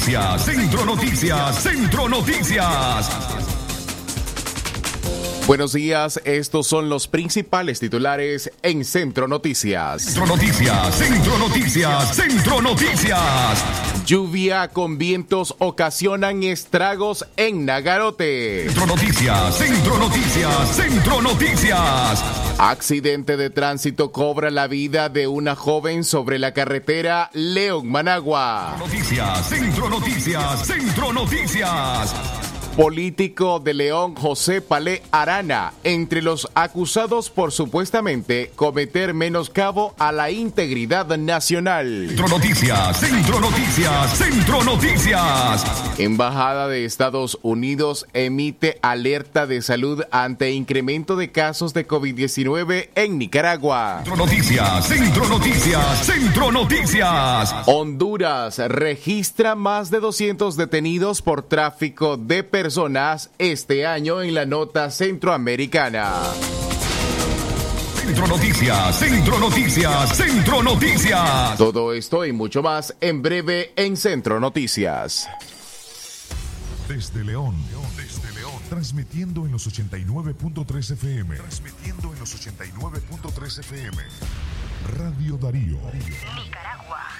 Noticias, Centro Noticias, Centro Noticias. Buenos días, estos son los principales titulares en Centro Noticias. Centro Noticias, Centro Noticias, Centro Noticias. Lluvia con vientos ocasionan estragos en Nagarote. Centro Noticias, Centro Noticias, Centro Noticias. Accidente de tránsito cobra la vida de una joven sobre la carretera León Managua. Noticias, Centro Noticias, Centro Noticias político de León José Palé Arana, entre los acusados por supuestamente cometer menoscabo a la integridad nacional. Centro Noticias, Centro Noticias, Centro Noticias. Embajada de Estados Unidos emite alerta de salud ante incremento de casos de COVID-19 en Nicaragua. Centro Noticias, Centro Noticias, Centro Noticias. Honduras registra más de 200 detenidos por tráfico de personas este año en la nota centroamericana. Centro Noticias, Centro Noticias, Centro Noticias. Todo esto y mucho más en breve en Centro Noticias. Desde León, desde León, transmitiendo en los 89.3 FM. Transmitiendo en los 89.3 FM. Radio Darío. Nicaragua.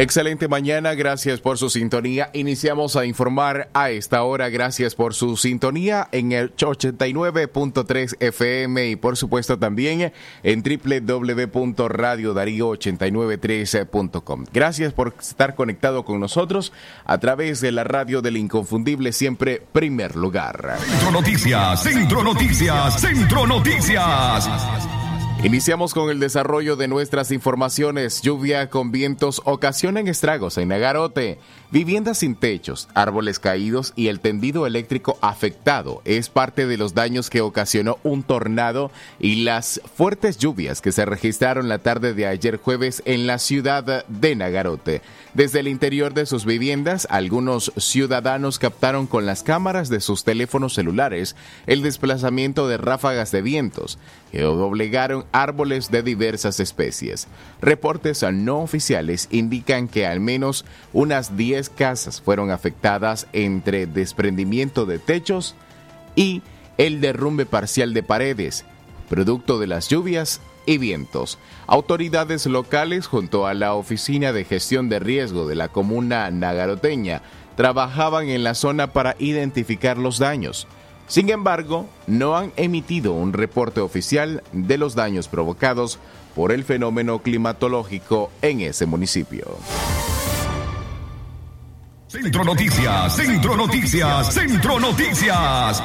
Excelente mañana, gracias por su sintonía. Iniciamos a informar a esta hora, gracias por su sintonía en el 89.3 FM y por supuesto también en www.radiodarío893.com. Gracias por estar conectado con nosotros a través de la radio del inconfundible siempre primer lugar. Centro Noticias, Centro Noticias, Centro Noticias. Iniciamos con el desarrollo de nuestras informaciones. Lluvia con vientos ocasionan estragos en Nagarote. Viviendas sin techos, árboles caídos y el tendido eléctrico afectado es parte de los daños que ocasionó un tornado y las fuertes lluvias que se registraron la tarde de ayer jueves en la ciudad de Nagarote. Desde el interior de sus viviendas, algunos ciudadanos captaron con las cámaras de sus teléfonos celulares el desplazamiento de ráfagas de vientos que doblegaron árboles de diversas especies. Reportes no oficiales indican que al menos unas 10 casas fueron afectadas entre desprendimiento de techos y el derrumbe parcial de paredes, producto de las lluvias y vientos. Autoridades locales junto a la Oficina de Gestión de Riesgo de la comuna nagaroteña trabajaban en la zona para identificar los daños. Sin embargo, no han emitido un reporte oficial de los daños provocados por el fenómeno climatológico en ese municipio. Centro Noticias, Centro Noticias, Centro Noticias.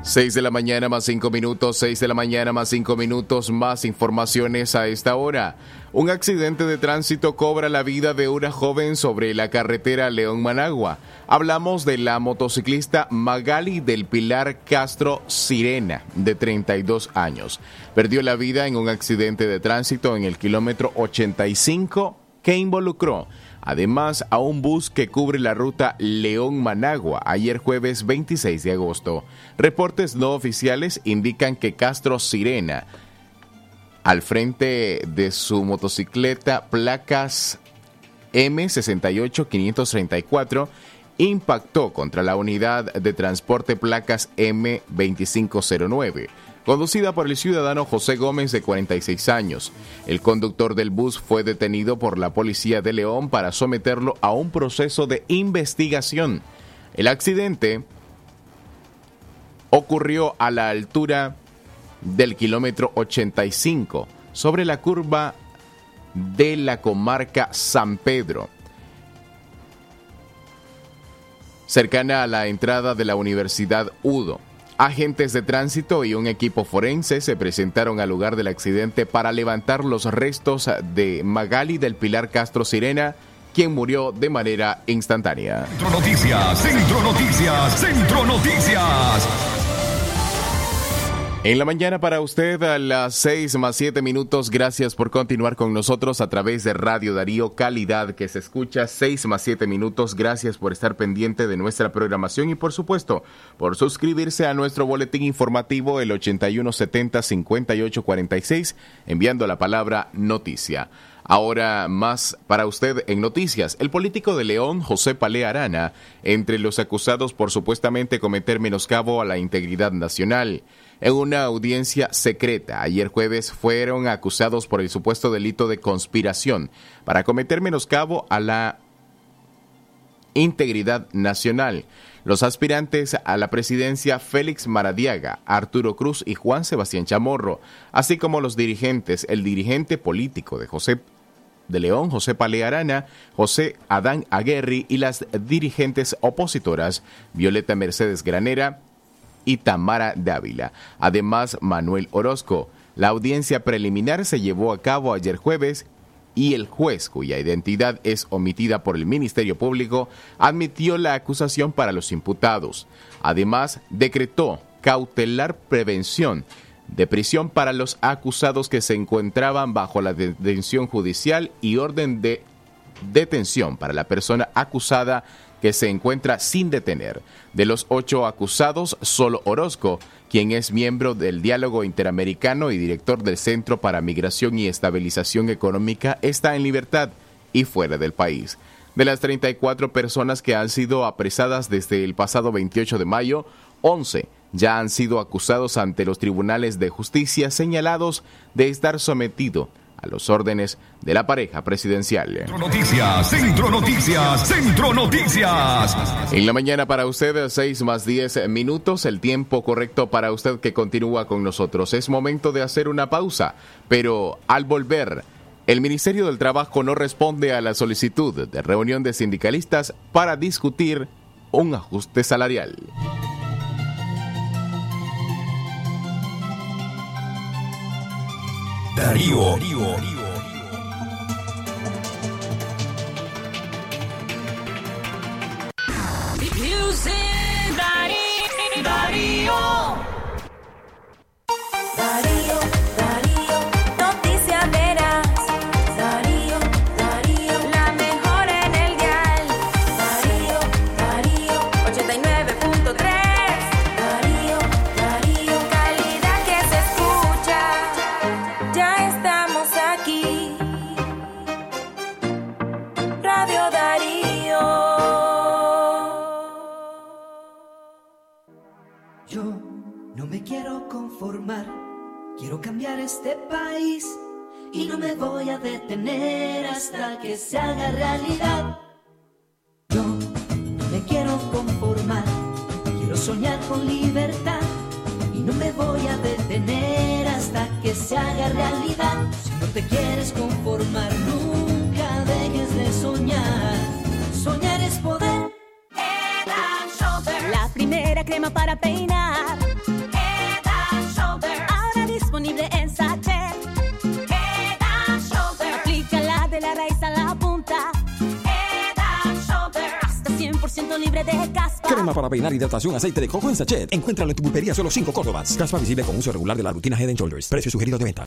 6 de la mañana más 5 minutos, 6 de la mañana más 5 minutos, más informaciones a esta hora. Un accidente de tránsito cobra la vida de una joven sobre la carretera León Managua. Hablamos de la motociclista Magali del Pilar Castro Sirena, de 32 años. Perdió la vida en un accidente de tránsito en el kilómetro 85 que involucró además a un bus que cubre la ruta León-Managua ayer jueves 26 de agosto. Reportes no oficiales indican que Castro Sirena, al frente de su motocicleta placas M68534, impactó contra la unidad de transporte placas M2509 conducida por el ciudadano José Gómez de 46 años. El conductor del bus fue detenido por la policía de León para someterlo a un proceso de investigación. El accidente ocurrió a la altura del kilómetro 85 sobre la curva de la comarca San Pedro, cercana a la entrada de la Universidad Udo. Agentes de tránsito y un equipo forense se presentaron al lugar del accidente para levantar los restos de Magali del Pilar Castro Sirena quien murió de manera instantánea. Centro Noticias, Centro Noticias, Centro Noticias. En la mañana para usted a las 6 más 7 minutos. Gracias por continuar con nosotros a través de Radio Darío Calidad que se escucha 6 más 7 minutos. Gracias por estar pendiente de nuestra programación y por supuesto por suscribirse a nuestro boletín informativo el 8170-5846 enviando la palabra noticia. Ahora más para usted en noticias. El político de León, José Palé Arana, entre los acusados por supuestamente cometer menoscabo a la integridad nacional. En una audiencia secreta, ayer jueves fueron acusados por el supuesto delito de conspiración para cometer menoscabo a la integridad nacional. Los aspirantes a la presidencia Félix Maradiaga, Arturo Cruz y Juan Sebastián Chamorro, así como los dirigentes, el dirigente político de José de León, José Palearana, José Adán Aguerri y las dirigentes opositoras Violeta Mercedes Granera, y Tamara Dávila. Además, Manuel Orozco. La audiencia preliminar se llevó a cabo ayer jueves y el juez, cuya identidad es omitida por el Ministerio Público, admitió la acusación para los imputados. Además, decretó cautelar prevención de prisión para los acusados que se encontraban bajo la detención judicial y orden de detención para la persona acusada que se encuentra sin detener. De los ocho acusados, solo Orozco, quien es miembro del Diálogo Interamericano y director del Centro para Migración y Estabilización Económica, está en libertad y fuera del país. De las 34 personas que han sido apresadas desde el pasado 28 de mayo, 11 ya han sido acusados ante los tribunales de justicia señalados de estar sometido a los órdenes de la pareja presidencial. Centro Noticias, Centro Noticias, Centro Noticias. En la mañana para usted, 6 más 10 minutos, el tiempo correcto para usted que continúa con nosotros. Es momento de hacer una pausa, pero al volver, el Ministerio del Trabajo no responde a la solicitud de reunión de sindicalistas para discutir un ajuste salarial. Darío. Darío, Darío, quiero cambiar este país y no me voy a detener hasta que se haga realidad. Yo no me quiero conformar, quiero soñar con libertad y no me voy a detener hasta que se haga realidad. Si no te quieres conformar, nunca dejes de soñar. Soñar es poder. La primera crema para peinar. 100% libre de caspa. Crema para peinar, hidratación, aceite de coco en sachet. Encuéntralo en tu pulpería solo 5 Córdobas. Caspa visible con uso regular de la rutina Head Shoulders. Precio sugerido de venta.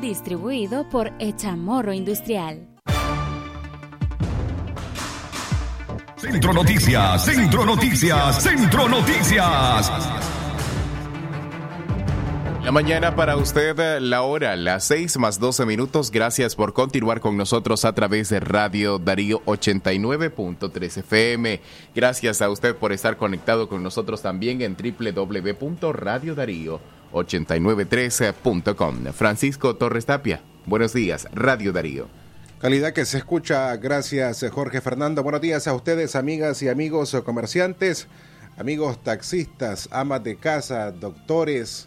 Distribuido por Echamorro Industrial. Centro Noticias, Centro Noticias, Centro Noticias. La mañana para usted, la hora, las 6 más 12 minutos. Gracias por continuar con nosotros a través de Radio Darío 89.3 FM. Gracias a usted por estar conectado con nosotros también en www.radiodarío893.com. Francisco Torres Tapia, buenos días, Radio Darío. Calidad que se escucha, gracias Jorge Fernando. Buenos días a ustedes, amigas y amigos comerciantes, amigos taxistas, amas de casa, doctores,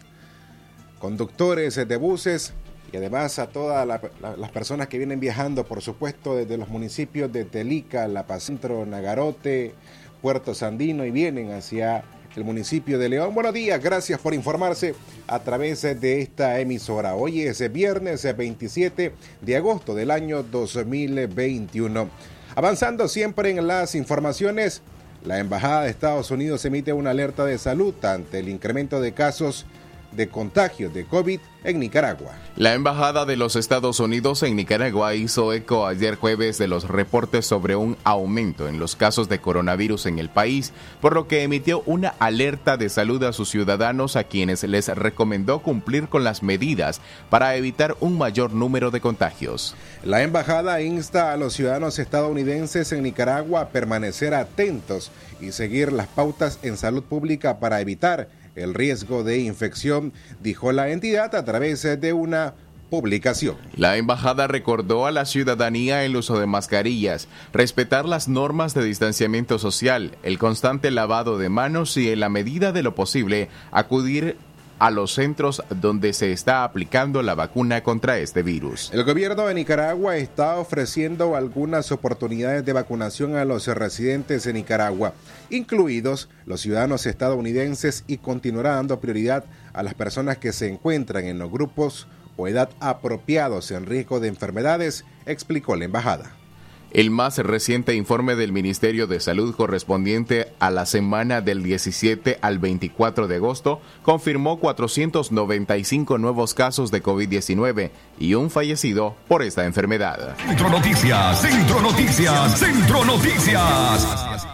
conductores de buses y además a todas la- la- las personas que vienen viajando, por supuesto, desde los municipios de Telica, La Paz Centro, Nagarote, Puerto Sandino y vienen hacia el municipio de León. Buenos días, gracias por informarse a través de esta emisora. Hoy es viernes 27 de agosto del año 2021. Avanzando siempre en las informaciones, la Embajada de Estados Unidos emite una alerta de salud ante el incremento de casos de contagio de COVID en Nicaragua. La Embajada de los Estados Unidos en Nicaragua hizo eco ayer jueves de los reportes sobre un aumento en los casos de coronavirus en el país, por lo que emitió una alerta de salud a sus ciudadanos a quienes les recomendó cumplir con las medidas para evitar un mayor número de contagios. La embajada insta a los ciudadanos estadounidenses en Nicaragua a permanecer atentos y seguir las pautas en salud pública para evitar el riesgo de infección, dijo la entidad a través de una publicación. La embajada recordó a la ciudadanía el uso de mascarillas, respetar las normas de distanciamiento social, el constante lavado de manos y, en la medida de lo posible, acudir a los centros donde se está aplicando la vacuna contra este virus. El gobierno de Nicaragua está ofreciendo algunas oportunidades de vacunación a los residentes de Nicaragua, incluidos los ciudadanos estadounidenses, y continuará dando prioridad a las personas que se encuentran en los grupos o edad apropiados en riesgo de enfermedades, explicó la embajada. El más reciente informe del Ministerio de Salud correspondiente a la semana del 17 al 24 de agosto confirmó 495 nuevos casos de COVID-19 y un fallecido por esta enfermedad. Centro Noticias, Centro Noticias, Centro Noticias.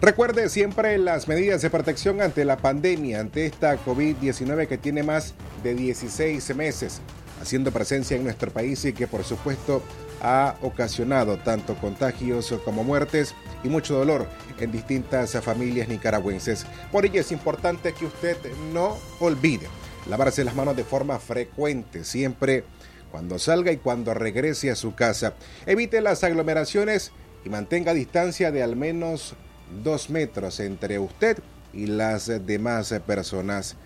Recuerde siempre las medidas de protección ante la pandemia, ante esta COVID-19 que tiene más de 16 meses haciendo presencia en nuestro país y que por supuesto ha ocasionado tanto contagios como muertes y mucho dolor en distintas familias nicaragüenses. Por ello es importante que usted no olvide lavarse las manos de forma frecuente, siempre cuando salga y cuando regrese a su casa. Evite las aglomeraciones y mantenga distancia de al menos dos metros entre usted y las demás personas.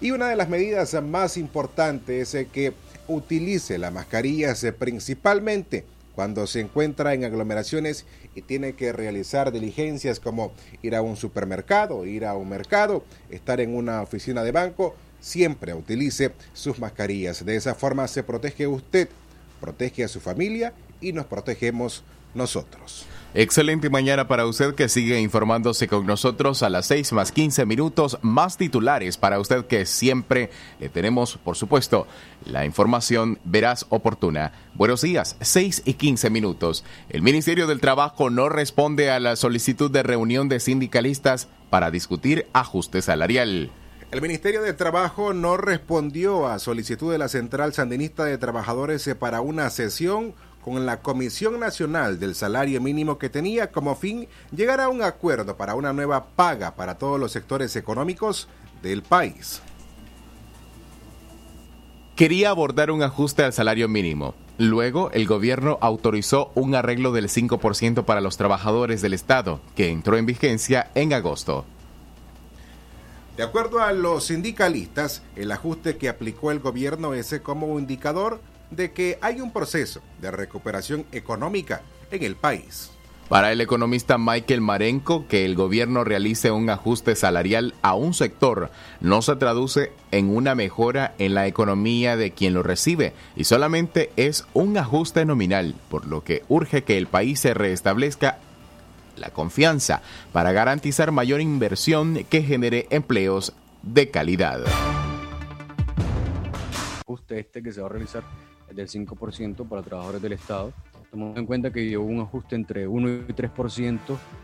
Y una de las medidas más importantes es que utilice las mascarillas principalmente cuando se encuentra en aglomeraciones y tiene que realizar diligencias como ir a un supermercado, ir a un mercado, estar en una oficina de banco, siempre utilice sus mascarillas. De esa forma se protege usted, protege a su familia y nos protegemos nosotros. Excelente mañana para usted que sigue informándose con nosotros a las 6 más 15 minutos más titulares para usted que siempre le tenemos, por supuesto, la información veraz oportuna. Buenos días, 6 y 15 minutos. El Ministerio del Trabajo no responde a la solicitud de reunión de sindicalistas para discutir ajuste salarial. El Ministerio de Trabajo no respondió a solicitud de la Central Sandinista de Trabajadores para una sesión con la Comisión Nacional del Salario Mínimo que tenía como fin llegar a un acuerdo para una nueva paga para todos los sectores económicos del país. Quería abordar un ajuste al salario mínimo. Luego, el gobierno autorizó un arreglo del 5% para los trabajadores del Estado, que entró en vigencia en agosto. De acuerdo a los sindicalistas, el ajuste que aplicó el gobierno es como un indicador de que hay un proceso de recuperación económica en el país. Para el economista Michael Marenco, que el gobierno realice un ajuste salarial a un sector no se traduce en una mejora en la economía de quien lo recibe y solamente es un ajuste nominal, por lo que urge que el país se restablezca la confianza para garantizar mayor inversión que genere empleos de calidad. ajuste este que se va a realizar del 5% para trabajadores del Estado, Tomando en cuenta que hubo un ajuste entre 1 y 3%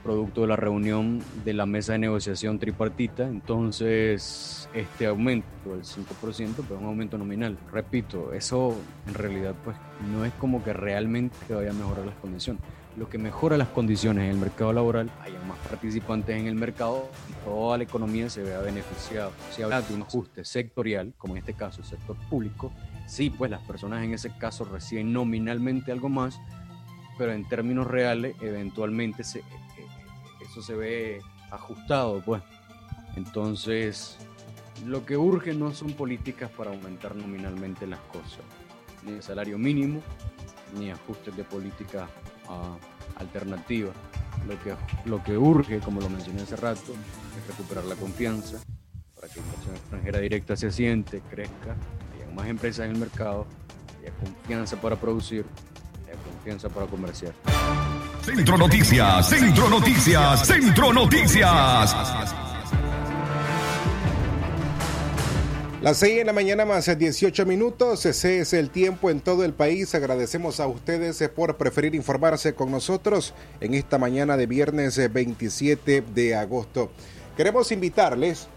producto de la reunión de la mesa de negociación tripartita, entonces este aumento del 5% pues es un aumento nominal. Repito, eso en realidad pues no es como que realmente vaya a mejorar las condiciones. Lo que mejora las condiciones en el mercado laboral, haya más participantes en el mercado y toda la economía se vea beneficiada. Si habla de un ajuste sectorial, como en este caso el sector público, sí, pues las personas en ese caso reciben nominalmente algo más, pero en términos reales, eventualmente se, eh, eh, eso se ve ajustado, pues. Entonces, lo que urge no son políticas para aumentar nominalmente las cosas, ni el salario mínimo, ni ajustes de política ah, alternativa. Lo que, lo que urge, como lo mencioné hace rato, es recuperar la confianza para que la inversión extranjera directa se asiente, crezca, más empresas en el mercado, haya confianza para producir, haya confianza para comerciar. Centro Noticias, Centro Noticias, Centro Noticias. Las 6 de la mañana más 18 minutos, ese es el tiempo en todo el país. Agradecemos a ustedes eh, por preferir informarse con nosotros en esta mañana de viernes eh, 27 de agosto. Queremos invitarles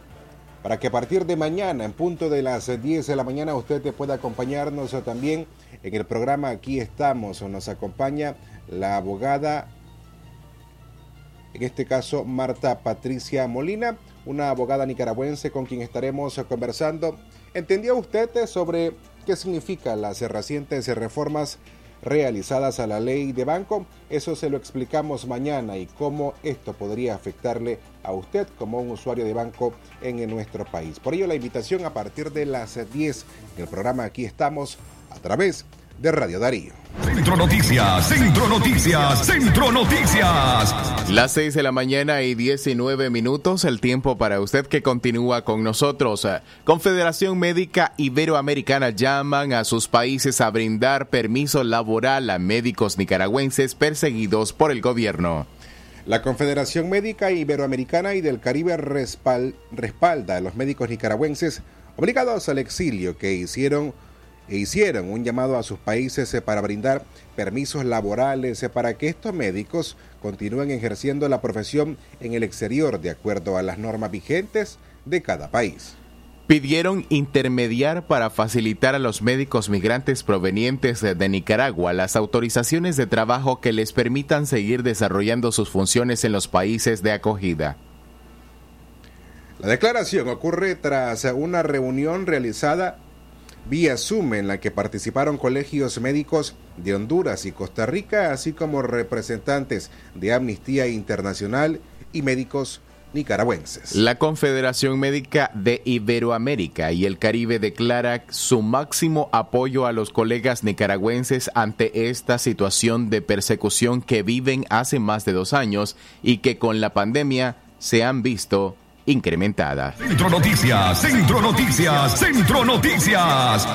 para que a partir de mañana, en punto de las 10 de la mañana, usted pueda acompañarnos también en el programa Aquí estamos. Nos acompaña la abogada, en este caso Marta Patricia Molina una abogada nicaragüense con quien estaremos conversando. ¿Entendió usted sobre qué significan las recientes reformas realizadas a la ley de banco? Eso se lo explicamos mañana y cómo esto podría afectarle a usted como un usuario de banco en nuestro país. Por ello la invitación a partir de las 10 en el programa Aquí estamos a través de Radio Darío. Centro Noticias, Centro Noticias, Centro Noticias. Las 6 de la mañana y 19 minutos, el tiempo para usted que continúa con nosotros. Confederación Médica Iberoamericana llaman a sus países a brindar permiso laboral a médicos nicaragüenses perseguidos por el gobierno. La Confederación Médica Iberoamericana y del Caribe respal- respalda a los médicos nicaragüenses obligados al exilio que hicieron e hicieron un llamado a sus países eh, para brindar permisos laborales eh, para que estos médicos continúen ejerciendo la profesión en el exterior de acuerdo a las normas vigentes de cada país. Pidieron intermediar para facilitar a los médicos migrantes provenientes de de Nicaragua las autorizaciones de trabajo que les permitan seguir desarrollando sus funciones en los países de acogida. La declaración ocurre tras una reunión realizada vía Zoom en la que participaron colegios médicos de Honduras y Costa Rica, así como representantes de Amnistía Internacional y médicos nicaragüenses. La Confederación Médica de Iberoamérica y el Caribe declara su máximo apoyo a los colegas nicaragüenses ante esta situación de persecución que viven hace más de dos años y que con la pandemia se han visto incrementadas. Centro Noticias, Centro Noticias, Centro Noticias.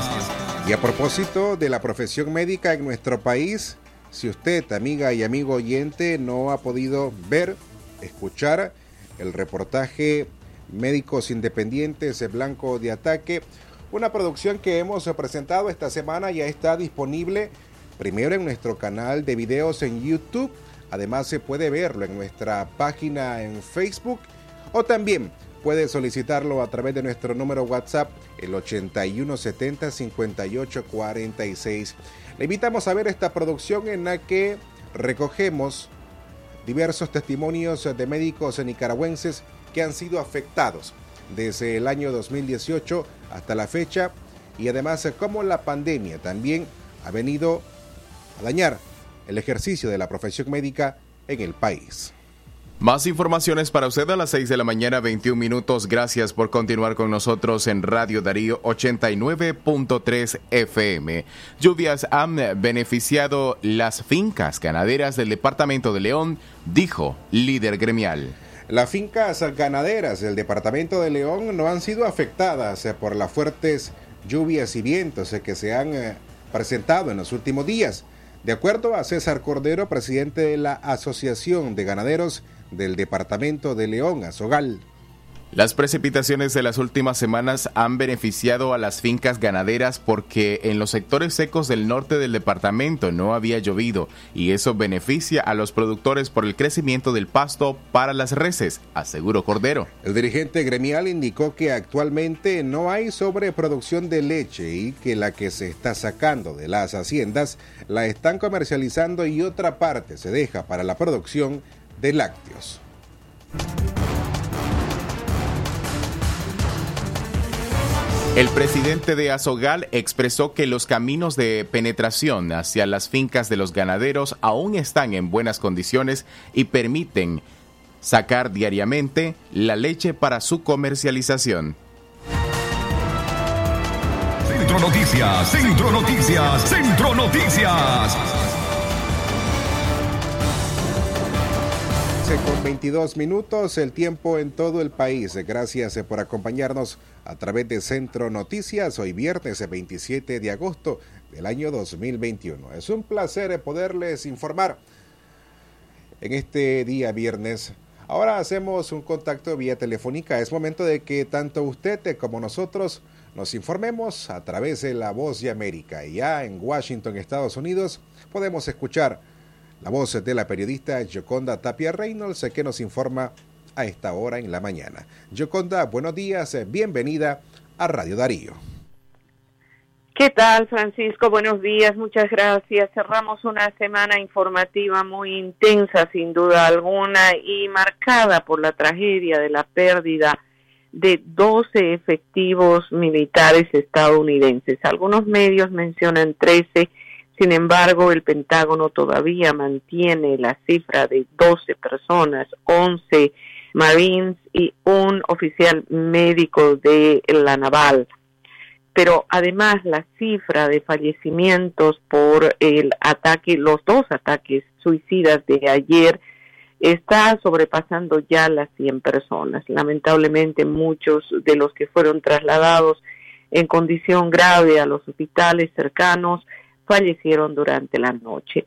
Y a propósito de la profesión médica en nuestro país, si usted, amiga y amigo oyente, no ha podido ver, escuchar el reportaje Médicos Independientes de Blanco de Ataque, una producción que hemos presentado esta semana ya está disponible primero en nuestro canal de videos en YouTube, además se puede verlo en nuestra página en Facebook o también puede solicitarlo a través de nuestro número WhatsApp, el 8170 5846. Le invitamos a ver esta producción en la que recogemos diversos testimonios de médicos nicaragüenses que han sido afectados desde el año 2018 hasta la fecha y además cómo la pandemia también ha venido a dañar el ejercicio de la profesión médica en el país. Más informaciones para usted a las 6 de la mañana, 21 minutos. Gracias por continuar con nosotros en Radio Darío 89.3 FM. Lluvias han beneficiado las fincas ganaderas del departamento de León, dijo líder gremial. Las fincas ganaderas del departamento de León no han sido afectadas por las fuertes lluvias y vientos que se han eh, presentado en los últimos días. De acuerdo a César Cordero, presidente de la Asociación de Ganaderos del departamento de León, Azogal. Las precipitaciones de las últimas semanas han beneficiado a las fincas ganaderas porque en los sectores secos del norte del departamento no había llovido y eso beneficia a los productores por el crecimiento del pasto para las reses, aseguró Cordero. El dirigente gremial indicó que actualmente no hay sobreproducción de leche y que la que se está sacando de las haciendas la están comercializando y otra parte se deja para la producción de lácteos. El presidente de Azogal expresó que los caminos de penetración hacia las fincas de los ganaderos aún están en buenas condiciones y permiten sacar diariamente la leche para su comercialización. Centro Noticias, Centro Noticias, Centro Noticias. Con 22 minutos, el tiempo en todo el país. Gracias eh, por acompañarnos a través de Centro Noticias, hoy viernes 27 de agosto del año 2021. Es un placer eh, poderles informar en este día viernes. Ahora hacemos un contacto vía telefónica. Es momento de que tanto usted eh, como nosotros nos informemos a través de la voz de América. Y ya en Washington, Estados Unidos, podemos escuchar la voz de la periodista Yoconda Tapia Reynolds que nos informa a esta hora en la mañana. Yoconda, buenos días, bienvenida a Radio Darío. ¿Qué tal, Francisco? Buenos días, muchas gracias. Cerramos una semana informativa muy intensa, sin duda alguna, y marcada por la tragedia de la pérdida de 12 efectivos militares estadounidenses. Algunos medios mencionan 13 sin embargo, el Pentágono todavía mantiene la cifra de 12 personas, 11 Marines y un oficial médico de la Naval. Pero además la cifra de fallecimientos por el ataque, los dos ataques suicidas de ayer, está sobrepasando ya las 100 personas. Lamentablemente muchos de los que fueron trasladados en condición grave a los hospitales cercanos fallecieron durante la noche.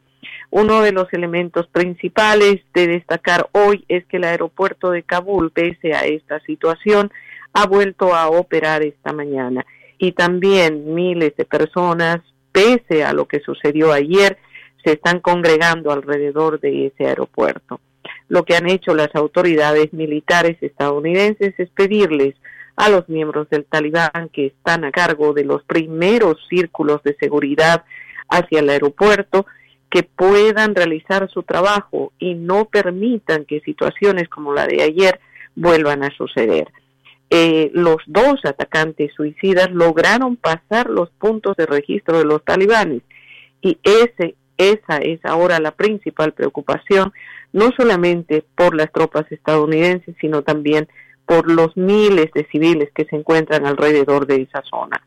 Uno de los elementos principales de destacar hoy es que el aeropuerto de Kabul, pese a esta situación, ha vuelto a operar esta mañana y también miles de personas, pese a lo que sucedió ayer, se están congregando alrededor de ese aeropuerto. Lo que han hecho las autoridades militares estadounidenses es pedirles a los miembros del talibán que están a cargo de los primeros círculos de seguridad hacia el aeropuerto, que puedan realizar su trabajo y no permitan que situaciones como la de ayer vuelvan a suceder. Eh, los dos atacantes suicidas lograron pasar los puntos de registro de los talibanes y ese, esa es ahora la principal preocupación, no solamente por las tropas estadounidenses, sino también por los miles de civiles que se encuentran alrededor de esa zona.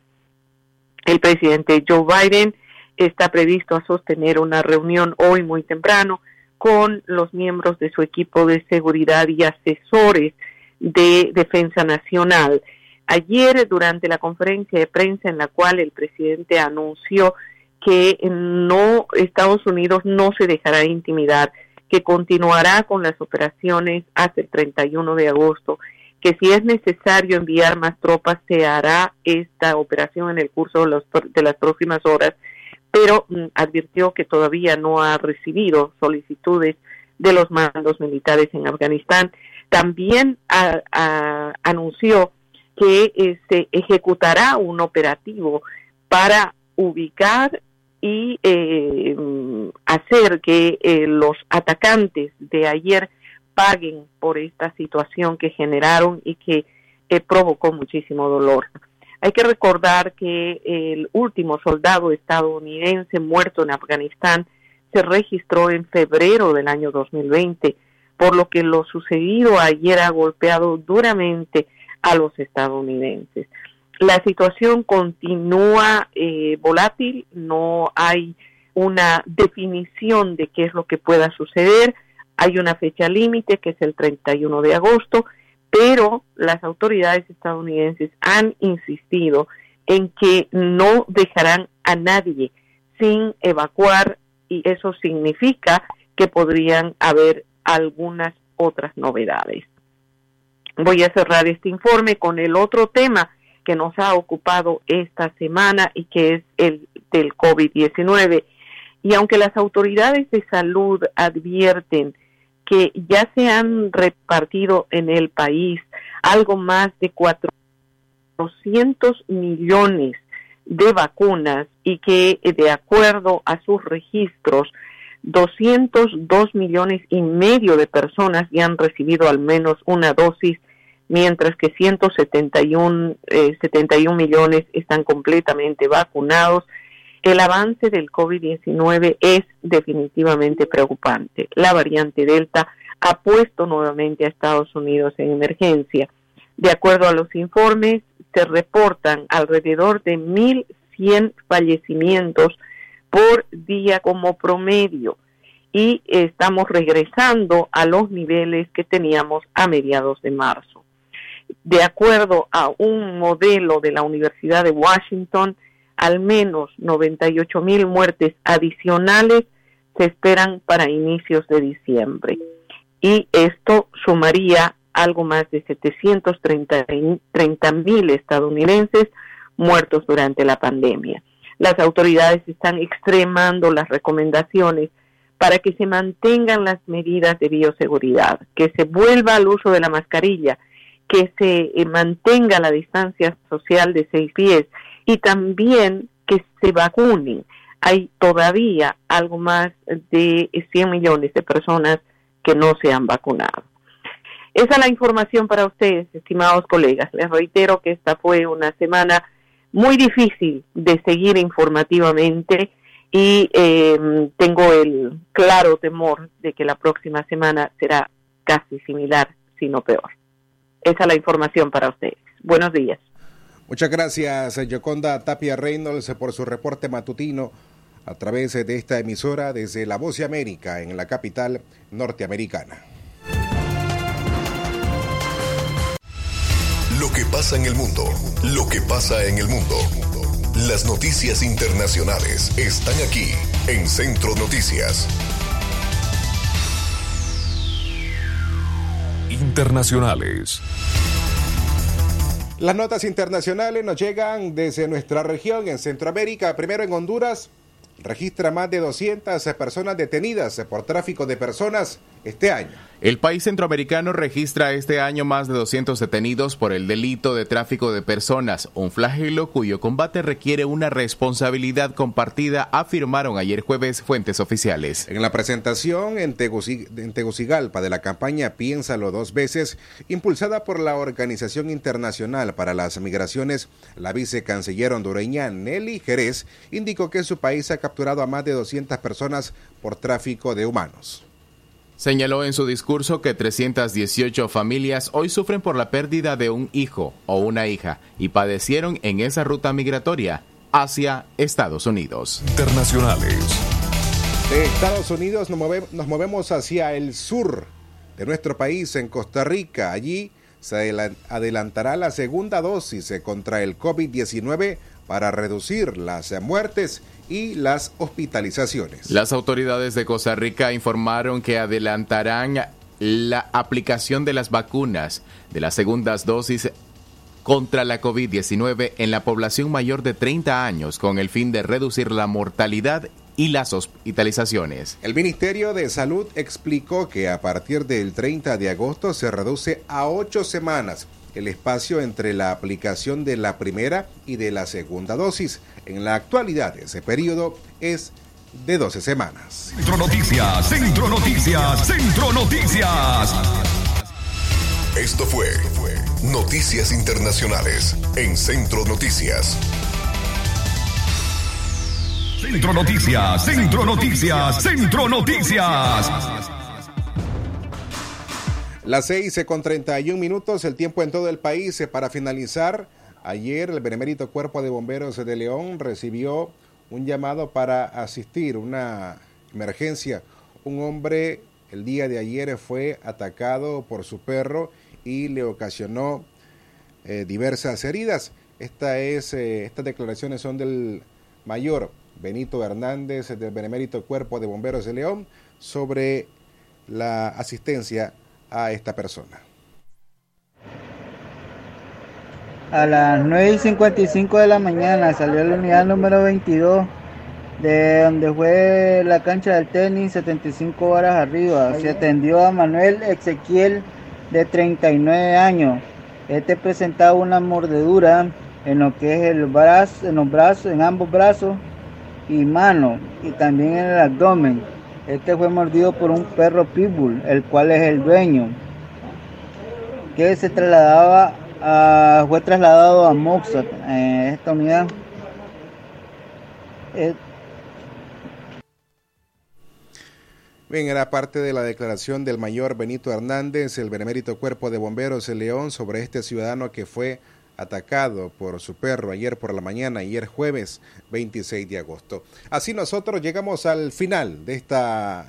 El presidente Joe Biden está previsto a sostener una reunión hoy muy temprano con los miembros de su equipo de seguridad y asesores de defensa nacional. Ayer, durante la conferencia de prensa en la cual el presidente anunció que no Estados Unidos no se dejará intimidar, que continuará con las operaciones hasta el 31 de agosto, que si es necesario enviar más tropas se hará esta operación en el curso de, los, de las próximas horas pero mm, advirtió que todavía no ha recibido solicitudes de los mandos militares en Afganistán. También anunció que eh, se ejecutará un operativo para ubicar y eh, hacer que eh, los atacantes de ayer paguen por esta situación que generaron y que provocó muchísimo dolor. Hay que recordar que el último soldado estadounidense muerto en Afganistán se registró en febrero del año 2020, por lo que lo sucedido ayer ha golpeado duramente a los estadounidenses. La situación continúa eh, volátil, no hay una definición de qué es lo que pueda suceder, hay una fecha límite que es el 31 de agosto pero las autoridades estadounidenses han insistido en que no dejarán a nadie sin evacuar y eso significa que podrían haber algunas otras novedades. Voy a cerrar este informe con el otro tema que nos ha ocupado esta semana y que es el del COVID-19. Y aunque las autoridades de salud advierten que ya se han repartido en el país algo más de 400 millones de vacunas y que de acuerdo a sus registros 202 millones y medio de personas ya han recibido al menos una dosis, mientras que 171 eh, 71 millones están completamente vacunados. El avance del COVID-19 es definitivamente preocupante. La variante Delta ha puesto nuevamente a Estados Unidos en emergencia. De acuerdo a los informes, se reportan alrededor de 1.100 fallecimientos por día como promedio y estamos regresando a los niveles que teníamos a mediados de marzo. De acuerdo a un modelo de la Universidad de Washington, al menos 98 mil muertes adicionales se esperan para inicios de diciembre. Y esto sumaría algo más de 730 mil estadounidenses muertos durante la pandemia. Las autoridades están extremando las recomendaciones para que se mantengan las medidas de bioseguridad, que se vuelva al uso de la mascarilla, que se eh, mantenga la distancia social de seis pies y también que se vacunen. Hay todavía algo más de 100 millones de personas que no se han vacunado. Esa es la información para ustedes, estimados colegas. Les reitero que esta fue una semana muy difícil de seguir informativamente y eh, tengo el claro temor de que la próxima semana será casi similar, si no peor. Esa es la información para ustedes. Buenos días. Muchas gracias, Yoconda Tapia Reynolds, por su reporte matutino a través de esta emisora desde La Voz de América en la capital norteamericana. Lo que pasa en el mundo, lo que pasa en el mundo. Las noticias internacionales están aquí en Centro Noticias. Internacionales. Las notas internacionales nos llegan desde nuestra región en Centroamérica. Primero en Honduras, registra más de 200 personas detenidas por tráfico de personas este año. El país centroamericano registra este año más de 200 detenidos por el delito de tráfico de personas, un flagelo cuyo combate requiere una responsabilidad compartida, afirmaron ayer jueves fuentes oficiales. En la presentación en, Teguci- en Tegucigalpa de la campaña Piénsalo dos veces, impulsada por la Organización Internacional para las Migraciones, la vicecanciller hondureña Nelly Jerez indicó que su país ha capturado a más de 200 personas por tráfico de humanos. Señaló en su discurso que 318 familias hoy sufren por la pérdida de un hijo o una hija y padecieron en esa ruta migratoria hacia Estados Unidos. Internacionales. De Estados Unidos nos, move- nos movemos hacia el sur de nuestro país, en Costa Rica. Allí se adela- adelantará la segunda dosis contra el COVID-19 para reducir las muertes y las hospitalizaciones. Las autoridades de Costa Rica informaron que adelantarán la aplicación de las vacunas de las segundas dosis contra la COVID-19 en la población mayor de 30 años con el fin de reducir la mortalidad y las hospitalizaciones. El Ministerio de Salud explicó que a partir del 30 de agosto se reduce a ocho semanas el espacio entre la aplicación de la primera y de la segunda dosis. En la actualidad ese periodo es de 12 semanas. Centro Noticias, Centro Noticias, Centro Noticias. Esto fue Noticias Internacionales en Centro Noticias. Centro Noticias, Centro Noticias, Centro Noticias. Las 6 con 31 minutos, el tiempo en todo el país. eh, Para finalizar, ayer el Benemérito Cuerpo de Bomberos de León recibió un llamado para asistir una emergencia. Un hombre el día de ayer fue atacado por su perro y le ocasionó eh, diversas heridas. Esta es, eh, estas declaraciones son del mayor Benito Hernández del Benemérito Cuerpo de Bomberos de León sobre la asistencia a esta persona. a las 9 y 55 de la mañana salió la unidad número 22 de donde fue la cancha del tenis 75 horas arriba. Se atendió a Manuel Ezequiel de 39 años. Este presentaba una mordedura en lo que es el brazo, en los brazos, en ambos brazos y manos y también en el abdomen. Este fue mordido por un perro pitbull, el cual es el dueño, que se trasladaba a, fue trasladado a Moxat, en esta unidad. Eh, Bien, era parte de la declaración del mayor Benito Hernández, el benemérito Cuerpo de Bomberos de León, sobre este ciudadano que fue atacado por su perro ayer por la mañana, ayer jueves 26 de agosto. Así nosotros llegamos al final de esta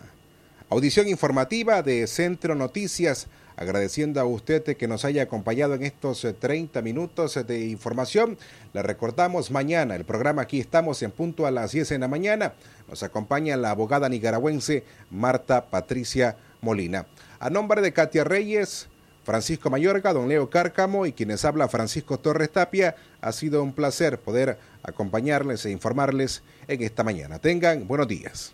audición informativa de Centro Noticias, agradeciendo a usted que nos haya acompañado en estos 30 minutos de información. Le recordamos mañana el programa aquí estamos en punto a las 10 de la mañana. Nos acompaña la abogada nicaragüense Marta Patricia Molina. A nombre de Katia Reyes, Francisco Mayorga, don Leo Cárcamo y quienes habla Francisco Torres Tapia, ha sido un placer poder acompañarles e informarles en esta mañana. Tengan buenos días.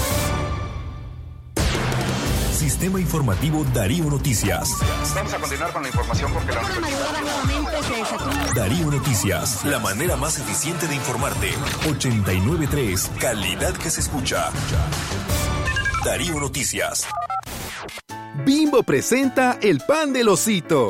Sistema Informativo Darío Noticias. Vamos a continuar con la información porque la Darío Noticias, la manera más eficiente de informarte. 893, calidad que se escucha. Darío Noticias. Bimbo presenta el pan del osito.